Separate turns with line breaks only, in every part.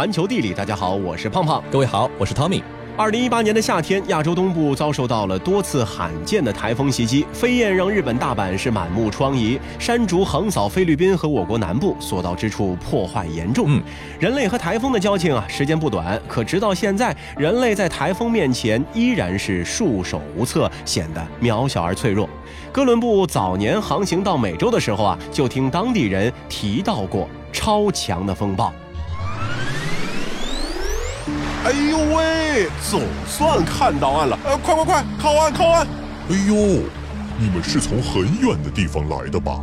环球地理，大家好，我是胖胖。
各位好，我是 Tommy。
二零一八年的夏天，亚洲东部遭受到了多次罕见的台风袭击，飞燕让日本大阪是满目疮痍，山竹横扫菲律宾和我国南部，所到之处破坏严重。
嗯，
人类和台风的交情啊，时间不短，可直到现在，人类在台风面前依然是束手无策，显得渺小而脆弱。哥伦布早年航行到美洲的时候啊，就听当地人提到过超强的风暴。
哎呦喂，总算看到岸了！呃，快快快，靠岸靠岸！
哎呦，你们是从很远的地方来的吧？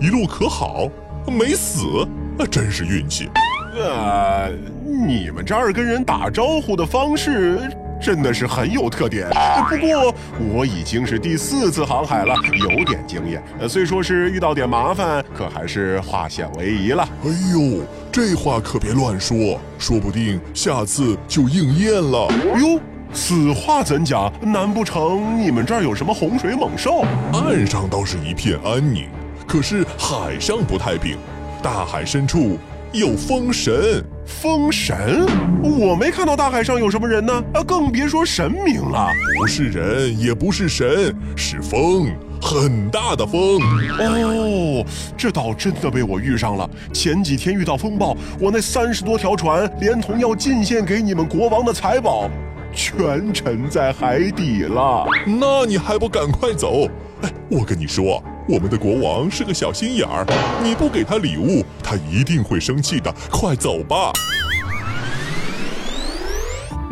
一路可好？没死？真是运气。
呃，你们这儿跟人打招呼的方式真的是很有特点。不过我已经是第四次航海了，有点经验。呃，虽说是遇到点麻烦，可还是化险为夷了。
哎呦！这话可别乱说，说不定下次就应验了。
哟，此话怎讲？难不成你们这儿有什么洪水猛兽？
岸上倒是一片安宁，可是海上不太平。大海深处有风神。
风神？我没看到大海上有什么人呢，啊，更别说神明了。
不是人，也不是神，是风。很大的风
哦，这倒真的被我遇上了。前几天遇到风暴，我那三十多条船，连同要进献给你们国王的财宝，全沉在海底了。
那你还不赶快走？哎，我跟你说，我们的国王是个小心眼儿，你不给他礼物，他一定会生气的。快走吧。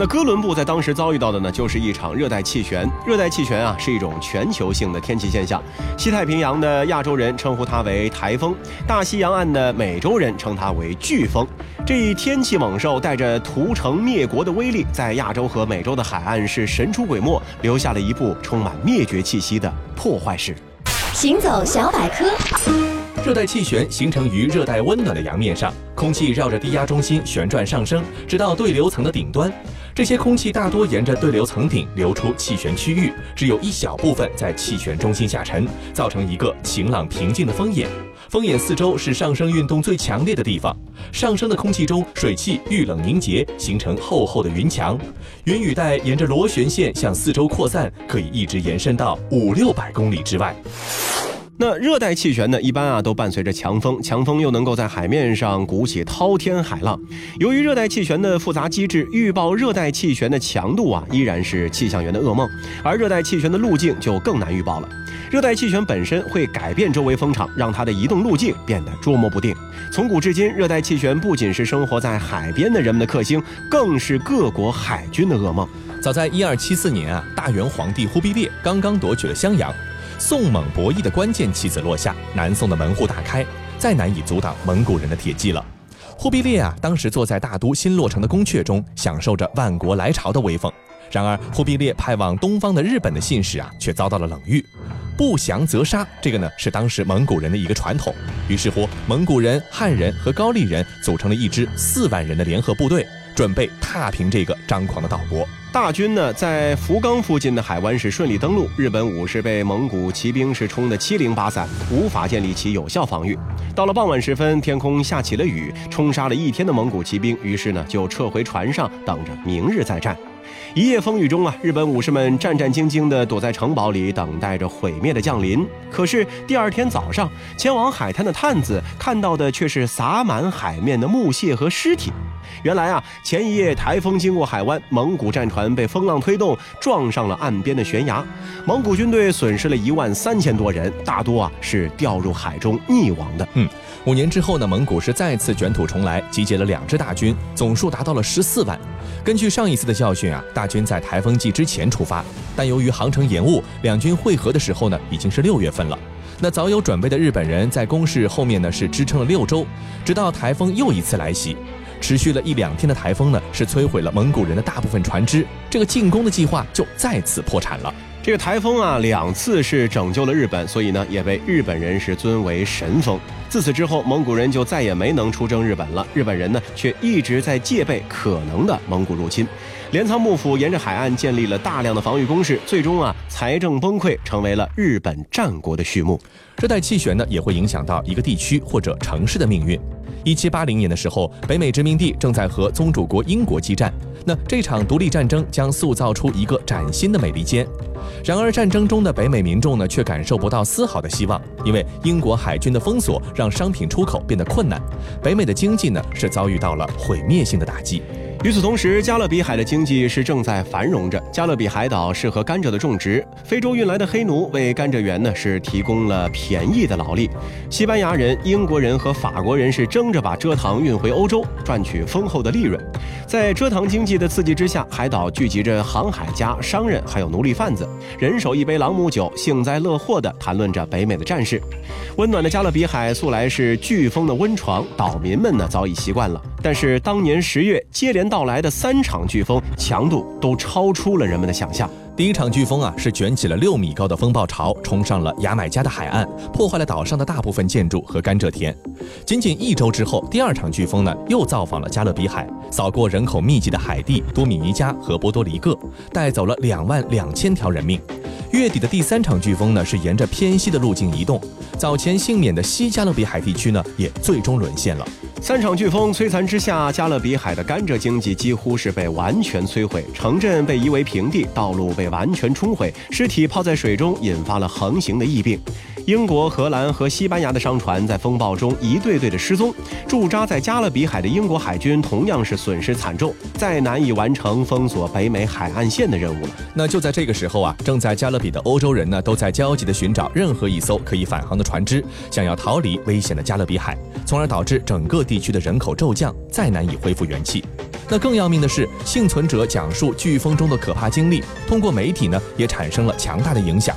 那哥伦布在当时遭遇到的呢，就是一场热带气旋。热带气旋啊，是一种全球性的天气现象。西太平洋的亚洲人称呼它为台风，大西洋岸的美洲人称它为飓风。这一天气猛兽带着屠城灭国的威力，在亚洲和美洲的海岸是神出鬼没，留下了一部充满灭绝气息的破坏史。
行走小百科。
热带气旋形成于热带温暖的洋面上，空气绕着低压中心旋转上升，直到对流层的顶端。这些空气大多沿着对流层顶流出气旋区域，只有一小部分在气旋中心下沉，造成一个晴朗平静的风眼。风眼四周是上升运动最强烈的地方，上升的空气中水汽遇冷凝结，形成厚厚的云墙。云雨带沿着螺旋线向四周扩散，可以一直延伸到五六百公里之外。
那热带气旋呢，一般啊都伴随着强风，强风又能够在海面上鼓起滔天海浪。由于热带气旋的复杂机制，预报热带气旋的强度啊，依然是气象员的噩梦。而热带气旋的路径就更难预报了。热带气旋本身会改变周围风场，让它的移动路径变得捉摸不定。从古至今，热带气旋不仅是生活在海边的人们的克星，更是各国海军的噩梦。
早在一二七四年啊，大元皇帝忽必烈刚刚夺取了襄阳。宋蒙博弈的关键棋子落下，南宋的门户大开，再难以阻挡蒙古人的铁骑了。忽必烈啊，当时坐在大都新落成的宫阙中，享受着万国来朝的威风。然而，忽必烈派往东方的日本的信使啊，却遭到了冷遇。不降则杀，这个呢是当时蒙古人的一个传统。于是乎，蒙古人、汉人和高丽人组成了一支四万人的联合部队。准备踏平这个张狂的岛国。
大军呢，在福冈附近的海湾是顺利登陆。日本武士被蒙古骑兵是冲得七零八散，无法建立起有效防御。到了傍晚时分，天空下起了雨，冲杀了一天的蒙古骑兵，于是呢，就撤回船上，等着明日再战。一夜风雨中啊，日本武士们战战兢兢地躲在城堡里，等待着毁灭的降临。可是第二天早上，前往海滩的探子看到的却是洒满海面的木屑和尸体。原来啊，前一夜台风经过海湾，蒙古战船被风浪推动，撞上了岸边的悬崖。蒙古军队损失了一万三千多人，大多啊是掉入海中溺亡的。
嗯，五年之后呢，蒙古是再次卷土重来，集结了两支大军，总数达到了十四万。根据上一次的教训啊，大军在台风季之前出发，但由于航程延误，两军会合的时候呢，已经是六月份了。那早有准备的日本人在攻势后面呢，是支撑了六周，直到台风又一次来袭。持续了一两天的台风呢，是摧毁了蒙古人的大部分船只，这个进攻的计划就再次破产了。
这个台风啊，两次是拯救了日本，所以呢，也被日本人是尊为神风。自此之后，蒙古人就再也没能出征日本了。日本人呢，却一直在戒备可能的蒙古入侵。镰仓幕府沿着海岸建立了大量的防御工事，最终啊财政崩溃，成为了日本战国的序幕。
这带气旋呢，也会影响到一个地区或者城市的命运。一七八零年的时候，北美殖民地正在和宗主国英国激战，那这场独立战争将塑造出一个崭新的美利坚。然而，战争中的北美民众呢，却感受不到丝毫的希望，因为英国海军的封锁让商品出口变得困难，北美的经济呢，是遭遇到了毁灭性的打击。
与此同时，加勒比海的经济是正在繁荣着。加勒比海岛适合甘蔗的种植，非洲运来的黑奴为甘蔗园呢是提供了便宜的劳力。西班牙人、英国人和法国人是争着把蔗糖运回欧洲，赚取丰厚的利润。在蔗糖经济的刺激之下，海岛聚集着航海家、商人，还有奴隶贩子，人手一杯朗姆酒，幸灾乐祸地谈论着北美的战事。温暖的加勒比海素来是飓风的温床，岛民们呢早已习惯了。但是当年十月接连到来的三场飓风，强度都超出了人们的想象。
第一场飓风啊，是卷起了六米高的风暴潮，冲上了牙买加的海岸，破坏了岛上的大部分建筑和甘蔗田。仅仅一周之后，第二场飓风呢，又造访了加勒比海，扫过人口密集的海地、多米尼加和波多黎各，带走了两万两千条人命。月底的第三场飓风呢，是沿着偏西的路径移动，早前幸免的西加勒比海地区呢，也最终沦陷了。
三场飓风摧残之下，加勒比海的甘蔗经济几乎是被完全摧毁，城镇被夷为平地，道路被完全冲毁，尸体泡在水中，引发了横行的疫病。英国、荷兰和西班牙的商船在风暴中一对对的失踪，驻扎在加勒比海的英国海军同样是损失惨重，再难以完成封锁北美海岸线的任务了。
那就在这个时候啊，正在加勒比的欧洲人呢，都在焦急地寻找任何一艘可以返航的船只，想要逃离危险的加勒比海，从而导致整个地区的人口骤降，再难以恢复元气。那更要命的是，幸存者讲述飓风中的可怕经历，通过媒体呢，也产生了强大的影响。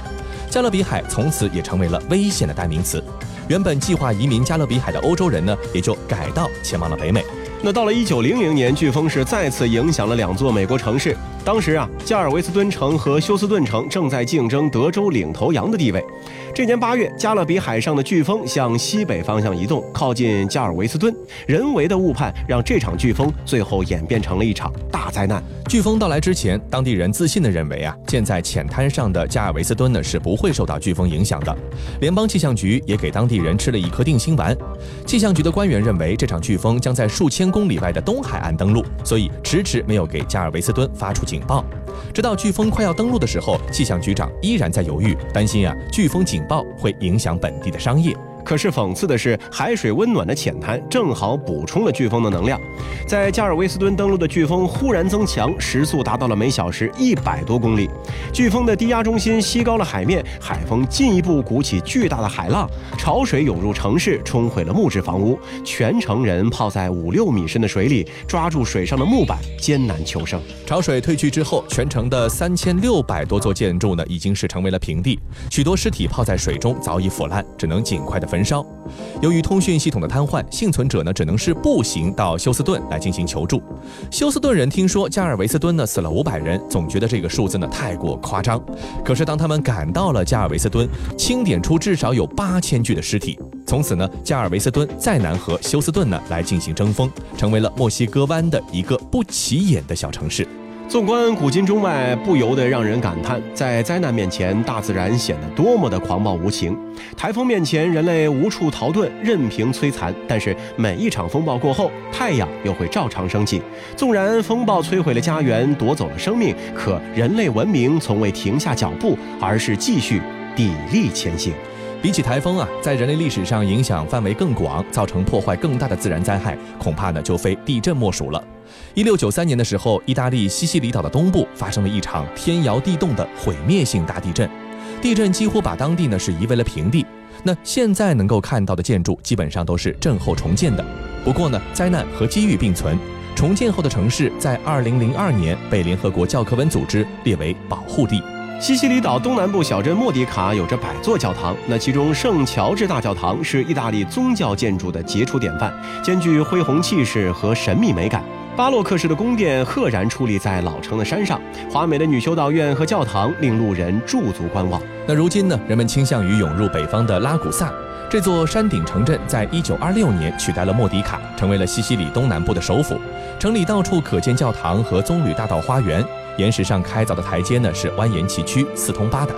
加勒比海从此也成为了危险的代名词。原本计划移民加勒比海的欧洲人呢，也就改道前往了北美。
那到了一九零零年，飓风是再次影响了两座美国城市。当时啊，加尔维斯敦城和休斯顿城正在竞争德州领头羊的地位。这年八月，加勒比海上的飓风向西北方向移动，靠近加尔维斯敦。人为的误判让这场飓风最后演变成了一场大灾难。
飓风到来之前，当地人自信地认为啊，建在浅滩上的加尔维斯敦呢是不会受到飓风影响的。联邦气象局也给当地人吃了一颗定心丸。气象局的官员认为这场飓风将在数千公里外的东海岸登陆，所以迟迟没有给加尔维斯敦发出警报。直到飓风快要登陆的时候，气象局长依然在犹豫，担心啊，飓风警报会影响本地的商业。
可是讽刺的是，海水温暖的浅滩正好补充了飓风的能量。在加尔维斯敦登陆的飓风忽然增强，时速达到了每小时一百多公里。飓风的低压中心吸高了海面，海风进一步鼓起巨大的海浪，潮水涌入城市，冲毁了木质房屋，全城人泡在五六米深的水里，抓住水上的木板，艰难求生。
潮水退去之后，全城的三千六百多座建筑呢，已经是成为了平地，许多尸体泡在水中，早已腐烂，只能尽快的燃烧。由于通讯系统的瘫痪，幸存者呢只能是步行到休斯顿来进行求助。休斯顿人听说加尔维斯敦呢死了五百人，总觉得这个数字呢太过夸张。可是当他们赶到了加尔维斯敦，清点出至少有八千具的尸体。从此呢，加尔维斯敦再难和休斯顿呢来进行争锋，成为了墨西哥湾的一个不起眼的小城市。
纵观古今中外，不由得让人感叹，在灾难面前，大自然显得多么的狂暴无情。台风面前，人类无处逃遁，任凭摧残。但是每一场风暴过后，太阳又会照常升起。纵然风暴摧毁了家园，夺走了生命，可人类文明从未停下脚步，而是继续砥砺前行。
比起台风啊，在人类历史上影响范围更广、造成破坏更大的自然灾害，恐怕呢就非地震莫属了。一六九三年的时候，意大利西西里岛的东部发生了一场天摇地动的毁灭性大地震，地震几乎把当地呢是夷为了平地。那现在能够看到的建筑基本上都是震后重建的。不过呢，灾难和机遇并存，重建后的城市在二零零二年被联合国教科文组织列为保护地。
西西里岛东南部小镇莫迪卡有着百座教堂，那其中圣乔治大教堂是意大利宗教建筑的杰出典范，兼具恢宏气势和神秘美感。巴洛克式的宫殿赫然矗立在老城的山上，华美的女修道院和教堂令路人驻足观望。
那如今呢，人们倾向于涌入北方的拉古萨，这座山顶城镇在一九二六年取代了莫迪卡，成为了西西里东南部的首府。城里到处可见教堂和棕榈大道花园，岩石上开凿的台阶呢是蜿蜒崎岖，四通八达。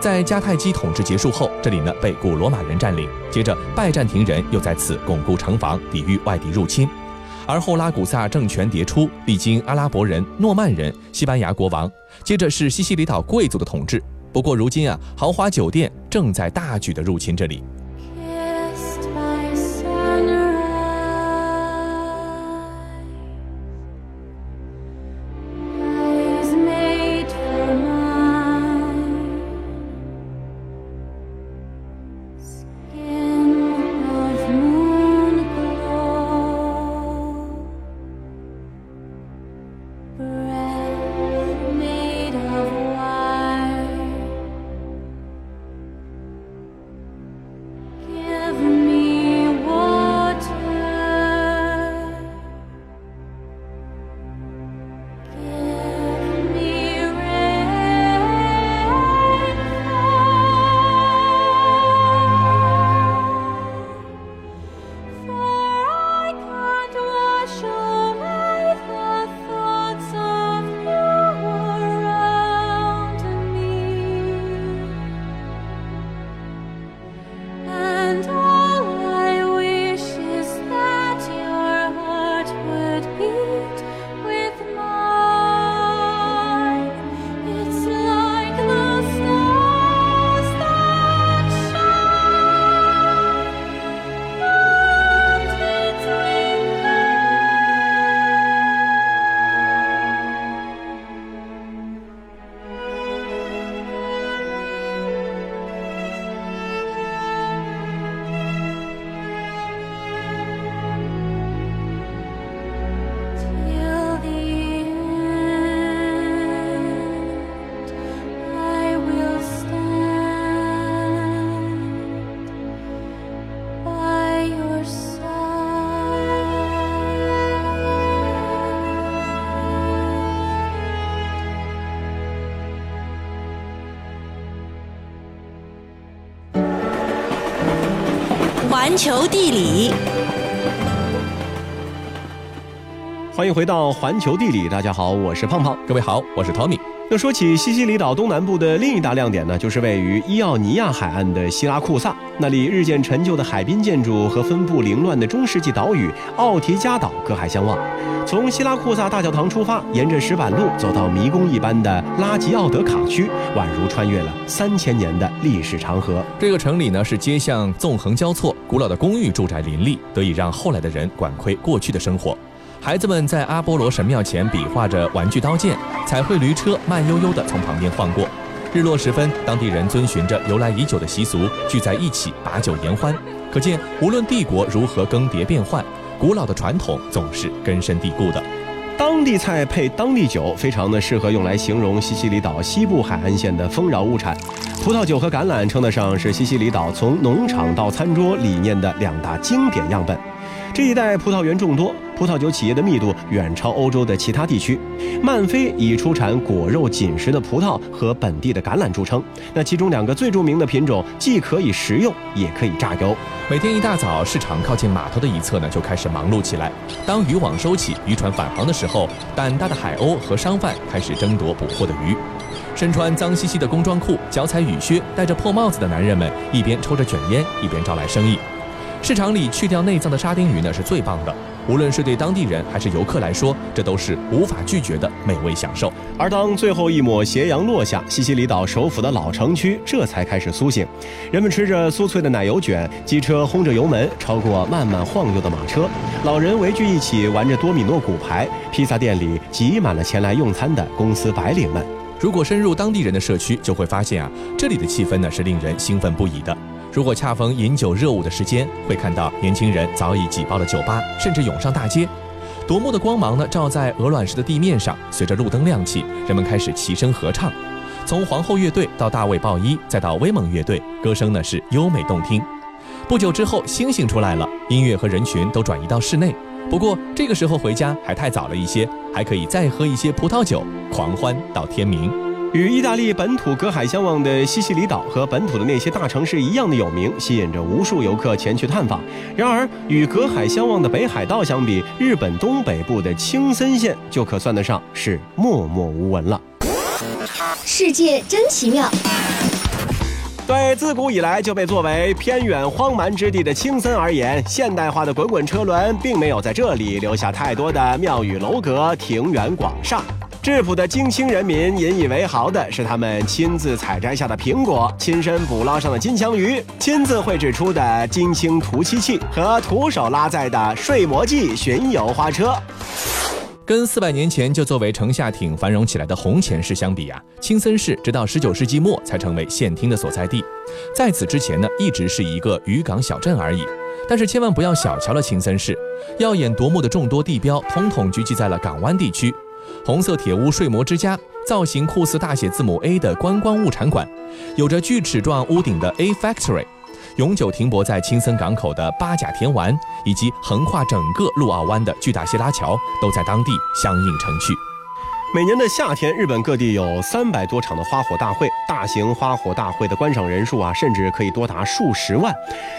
在迦太基统治结束后，这里呢被古罗马人占领，接着拜占庭人又在此巩固城防，抵御外敌入侵。而后拉古萨政权迭出，历经阿拉伯人、诺曼人、西班牙国王，接着是西西里岛贵族的统治。不过如今啊，豪华酒店正在大举的入侵这里。
环球地理，
欢迎回到环球地理。大家好，我是胖胖。
各位好，我是 Tommy。
那说起西西里岛东南部的另一大亮点呢，就是位于伊奥尼亚海岸的希拉库萨。那里日渐陈旧的海滨建筑和分布凌乱的中世纪岛屿奥提加岛隔海相望。从希拉库萨大教堂出发，沿着石板路走到迷宫一般的拉吉奥德卡区，宛如穿越了三千年的历史长河。
这个城里呢是街巷纵横交错，古老的公寓住宅林立，得以让后来的人管窥过去的生活。孩子们在阿波罗神庙前比划着玩具刀剑，彩绘驴车慢悠悠地从旁边晃过。日落时分，当地人遵循着由来已久的习俗，聚在一起把酒言欢。可见，无论帝国如何更迭变换，古老的传统总是根深蒂固的。
当地菜配当地酒，非常的适合用来形容西西里岛西部海岸线的丰饶物产。葡萄酒和橄榄称得上是西西里岛从农场到餐桌理念的两大经典样本。这一带葡萄园众多，葡萄酒企业的密度远超欧洲的其他地区。曼菲以出产果肉紧实的葡萄和本地的橄榄著称。那其中两个最著名的品种，既可以食用，也可以榨油。
每天一大早，市场靠近码头的一侧呢，就开始忙碌起来。当渔网收起，渔船返航的时候，胆大的海鸥和商贩开始争夺捕获的鱼。身穿脏兮兮的工装裤、脚踩雨靴、戴着破帽子的男人们，一边抽着卷烟，一边招来生意。市场里去掉内脏的沙丁鱼呢是最棒的，无论是对当地人还是游客来说，这都是无法拒绝的美味享受。
而当最后一抹斜阳落下，西西里岛首府的老城区这才开始苏醒。人们吃着酥脆的奶油卷，机车轰着油门超过慢慢晃悠的马车，老人围聚一起玩着多米诺骨牌，披萨店里挤满了前来用餐的公司白领们。
如果深入当地人的社区，就会发现啊，这里的气氛呢是令人兴奋不已的。如果恰逢饮酒热舞的时间，会看到年轻人早已挤爆了酒吧，甚至涌上大街。夺目的光芒呢，照在鹅卵石的地面上。随着路灯亮起，人们开始齐声合唱。从皇后乐队到大卫鲍伊，再到威猛乐队，歌声呢是优美动听。不久之后，星星出来了，音乐和人群都转移到室内。不过这个时候回家还太早了一些，还可以再喝一些葡萄酒，狂欢到天明。
与意大利本土隔海相望的西西里岛和本土的那些大城市一样的有名，吸引着无数游客前去探访。然而，与隔海相望的北海道相比，日本东北部的青森县就可算得上是默默无闻了。
世界真奇妙。
对自古以来就被作为偏远荒蛮之地的青森而言，现代化的滚滚车轮并没有在这里留下太多的庙宇楼阁、庭园广厦。质朴的京青人民引以为豪的是他们亲自采摘下的苹果、亲身捕捞上的金枪鱼、亲自绘制出的金青涂漆器和徒手拉载的睡魔记巡游花车。
跟四百年前就作为城下町繁荣起来的红前市相比啊，青森市直到十九世纪末才成为县厅的所在地。在此之前呢，一直是一个渔港小镇而已。但是千万不要小瞧了青森市，耀眼夺目的众多地标，统统聚集在了港湾地区。红色铁屋睡魔之家，造型酷似大写字母 A 的观光物产馆，有着锯齿状屋顶的 A Factory。永久停泊在青森港口的八甲田丸，以及横跨整个陆奥湾的巨大希拉桥，都在当地相应成趣。
每年的夏天，日本各地有三百多场的花火大会，大型花火大会的观赏人数啊，甚至可以多达数十万。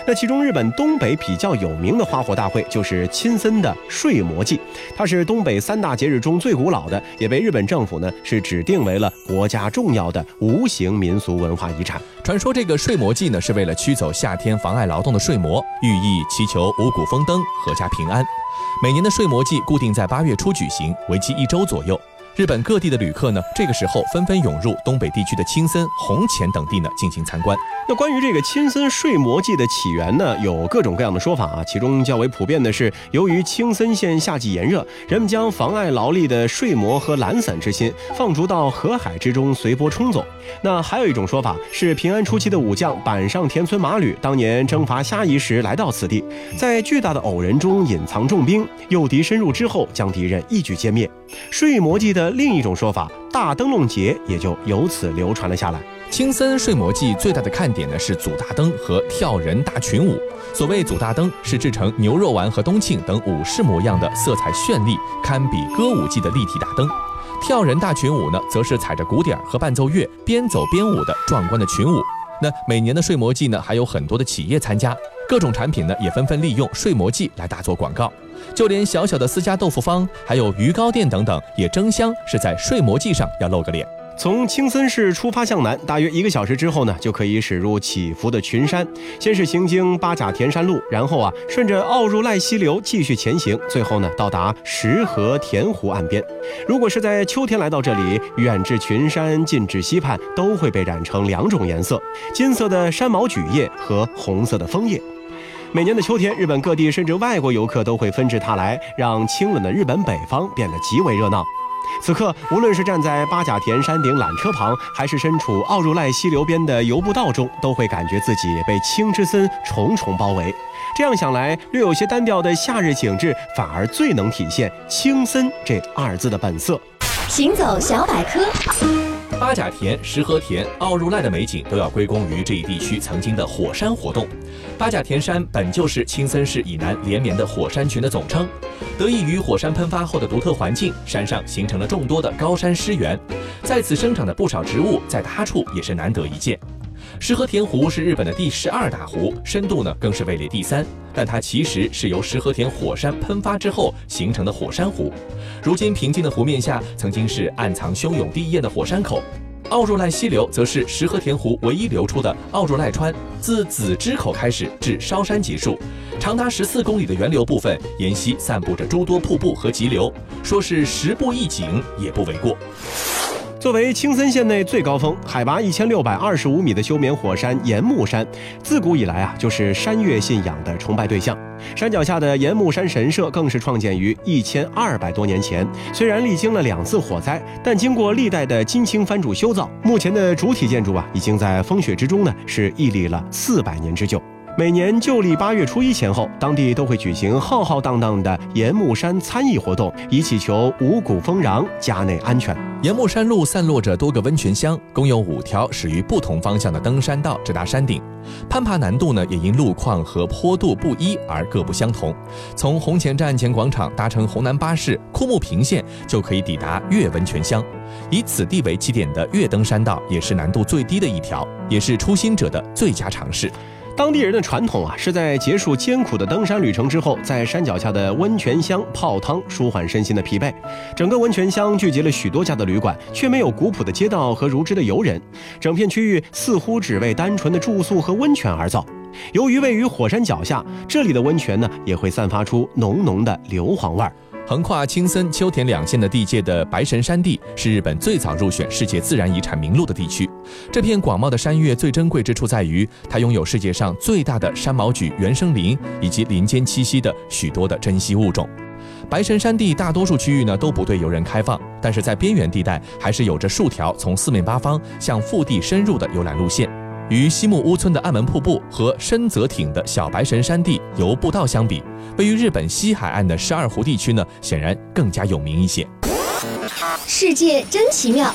那其中，日本东北比较有名的花火大会就是亲森的睡魔祭，它是东北三大节日中最古老的，也被日本政府呢是指定为了国家重要的无形民俗文化遗产。
传说这个睡魔祭呢，是为了驱走夏天妨碍劳动的睡魔，寓意祈求五谷丰登、阖家平安。每年的睡魔祭固定在八月初举行，为期一周左右。日本各地的旅客呢，这个时候纷纷涌入东北地区的青森、红前等地呢进行参观。
那关于这个青森睡魔祭的起源呢，有各种各样的说法啊。其中较为普遍的是，由于青森县夏季炎热，人们将妨碍劳力的睡魔和懒散之心放逐到河海之中，随波冲走。那还有一种说法是，平安初期的武将板上田村麻吕当年征伐虾夷时来到此地，在巨大的偶人中隐藏重兵，诱敌深入之后，将敌人一举歼灭。睡魔祭的另一种说法，大灯笼节也就由此流传了下来。
青森睡魔祭最大的看点呢是组大灯和跳人大群舞。所谓组大灯，是制成牛肉丸和冬庆等武士模样的色彩绚丽、堪比歌舞伎的立体大灯；跳人大群舞呢，则是踩着鼓点和伴奏乐，边走边舞的壮观的群舞。那每年的睡魔季呢，还有很多的企业参加，各种产品呢也纷纷利用睡魔季来打做广告。就连小小的私家豆腐坊，还有鱼糕店等等，也争相是在睡魔季上要露个脸。
从青森市出发向南，大约一个小时之后呢，就可以驶入起伏的群山。先是行经八甲田山路，然后啊，顺着奥入濑溪流继续前行，最后呢，到达石河田湖岸边。如果是在秋天来到这里，远至群山，近至溪畔，都会被染成两种颜色：金色的山毛榉叶和红色的枫叶。每年的秋天，日本各地甚至外国游客都会纷至沓来，让清冷的日本北方变得极为热闹。此刻，无论是站在八甲田山顶缆车旁，还是身处奥入濑溪流边的游步道中，都会感觉自己被青之森重重包围。这样想来，略有些单调的夏日景致，反而最能体现“青森”这二字的本色。
行走小百科。
八甲田、石河田、奥入赖的美景都要归功于这一地区曾经的火山活动。八甲田山本就是青森市以南连绵的火山群的总称，得益于火山喷发后的独特环境，山上形成了众多的高山湿原，在此生长的不少植物，在他处也是难得一见。石河田湖是日本的第十二大湖，深度呢更是位列第三，但它其实是由石河田火山喷发之后形成的火山湖。如今平静的湖面下，曾经是暗藏汹涌地焰的火山口。奥入濑溪流则是石河田湖唯一流出的奥入濑川，自子之口开始至烧山结束，长达十四公里的源流部分，沿溪散布着诸多瀑布和急流，说是十步一景也不为过。
作为青森县内最高峰、海拔一千六百二十五米的休眠火山岩木山，自古以来啊就是山岳信仰的崇拜对象。山脚下的岩木山神社更是创建于一千二百多年前。虽然历经了两次火灾，但经过历代的金青藩主修造，目前的主体建筑啊已经在风雪之中呢是屹立了四百年之久。每年旧历八月初一前后，当地都会举行浩浩荡荡的岩木山参议活动，以祈求五谷丰穰、家内安全。
岩木山路散落着多个温泉乡，共有五条始于不同方向的登山道直达山顶。攀爬难度呢，也因路况和坡度不一而各不相同。从红前站前广场搭乘红南巴士枯木平线，就可以抵达岳温泉乡。以此地为起点的岳登山道，也是难度最低的一条，也是初心者的最佳尝试。
当地人的传统啊，是在结束艰苦的登山旅程之后，在山脚下的温泉乡泡汤，舒缓身心的疲惫。整个温泉乡聚集了许多家的旅馆，却没有古朴的街道和如织的游人。整片区域似乎只为单纯的住宿和温泉而造。由于位于火山脚下，这里的温泉呢，也会散发出浓浓的硫磺味儿。
横跨青森、秋田两县的地界的白神山地，是日本最早入选世界自然遗产名录的地区。这片广袤的山岳最珍贵之处在于，它拥有世界上最大的山毛榉原生林，以及林间栖息的许多的珍稀物种。白神山地大多数区域呢都不对游人开放，但是在边缘地带还是有着数条从四面八方向腹地深入的游览路线。与西木屋村的暗门瀑布和深泽町的小白神山地游步道相比，位于日本西海岸的十二湖地区呢，显然更加有名一些。
世界真奇妙。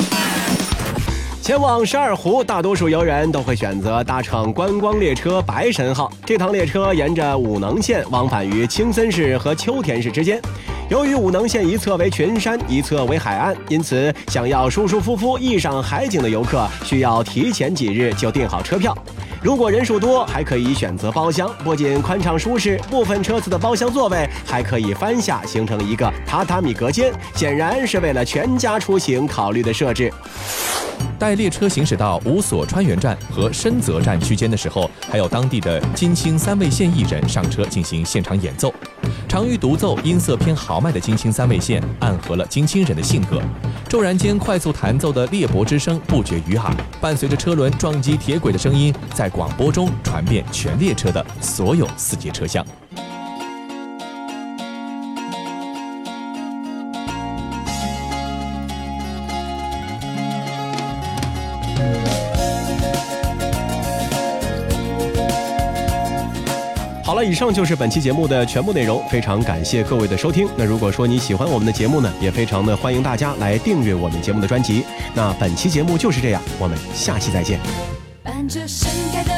前往十二湖，大多数游人都会选择搭乘观光列车“白神号”。这趟列车沿着武能线往返于青森市和秋田市之间。由于武能线一侧为群山，一侧为海岸，因此想要舒舒服服一赏海景的游客，需要提前几日就订好车票。如果人数多，还可以选择包厢，不仅宽敞舒适，部分车次的包厢座位还可以翻下，形成一个榻榻米隔间，显然是为了全家出行考虑的设置。
待列车行驶到五所川原站和深泽站区间的时候，还有当地的金星三位现役人上车进行现场演奏。长于独奏、音色偏豪迈的金星三味线，暗合了金星人的性格。骤然间，快速弹奏的裂帛之声不绝于耳，伴随着车轮撞击铁轨的声音，在广播中传遍全列车的所有四节车厢。
好了，以上就是本期节目的全部内容，非常感谢各位的收听。那如果说你喜欢我们的节目呢，也非常的欢迎大家来订阅我们节目的专辑。那本期节目就是这样，我们下期再见。
伴着盛开的